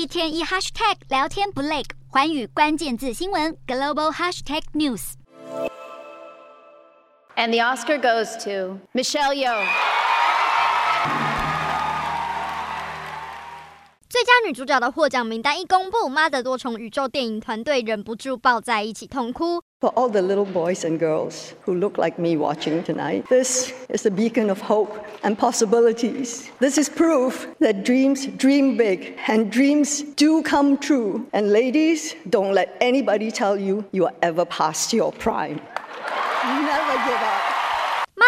一天一 hashtag 聊天不累，环宇关键字新闻 global hashtag news。And the Oscar goes to Michelle Yeoh。最佳女主角的获奖名单一公布，《妈的多重宇宙》电影团队忍不住抱在一起痛哭。For all the little boys and girls who look like me watching tonight, this is a beacon of hope and possibilities. This is proof that dreams dream big and dreams do come true. And ladies, don't let anybody tell you you are ever past your prime.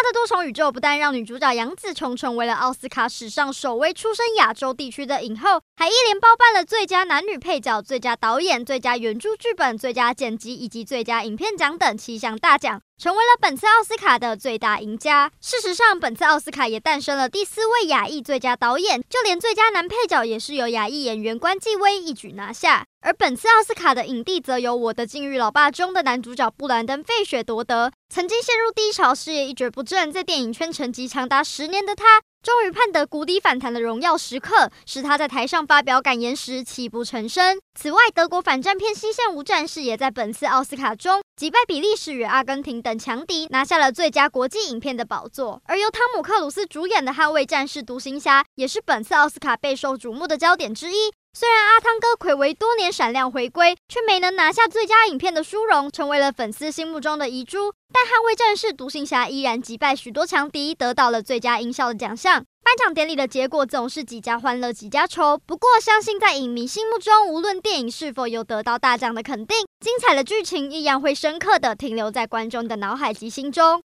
的多重宇宙不但让女主角杨紫琼成为了奥斯卡史上首位出身亚洲地区的影后，还一连包办了最佳男女配角、最佳导演、最佳原著剧本、最佳剪辑以及最佳影片奖等七项大奖，成为了本次奥斯卡的最大赢家。事实上，本次奥斯卡也诞生了第四位亚裔最佳导演，就连最佳男配角也是由亚裔演员关继威一举拿下。而本次奥斯卡的影帝则由《我的境遇老爸》中的男主角布兰登·费雪夺得。曾经陷入低潮、事业一蹶不振，在电影圈沉寂长达十年的他，终于盼得谷底反弹的荣耀时刻，使他在台上发表感言时泣不成声。此外，德国反战片《西线无战事》也在本次奥斯卡中击败比利时与阿根廷等强敌，拿下了最佳国际影片的宝座。而由汤姆·克鲁斯主演的《捍卫战士：独行侠》也是本次奥斯卡备受瞩目的焦点之一。虽然阿汤哥睽违多年闪亮回归，却没能拿下最佳影片的殊荣，成为了粉丝心目中的遗珠。但《捍卫战士：独行侠》依然击败许多强敌，得到了最佳音效的奖项。颁奖典礼的结果总是几家欢乐几家愁，不过相信在影迷心目中，无论电影是否有得到大奖的肯定，精彩的剧情依然会深刻的停留在观众的脑海及心中。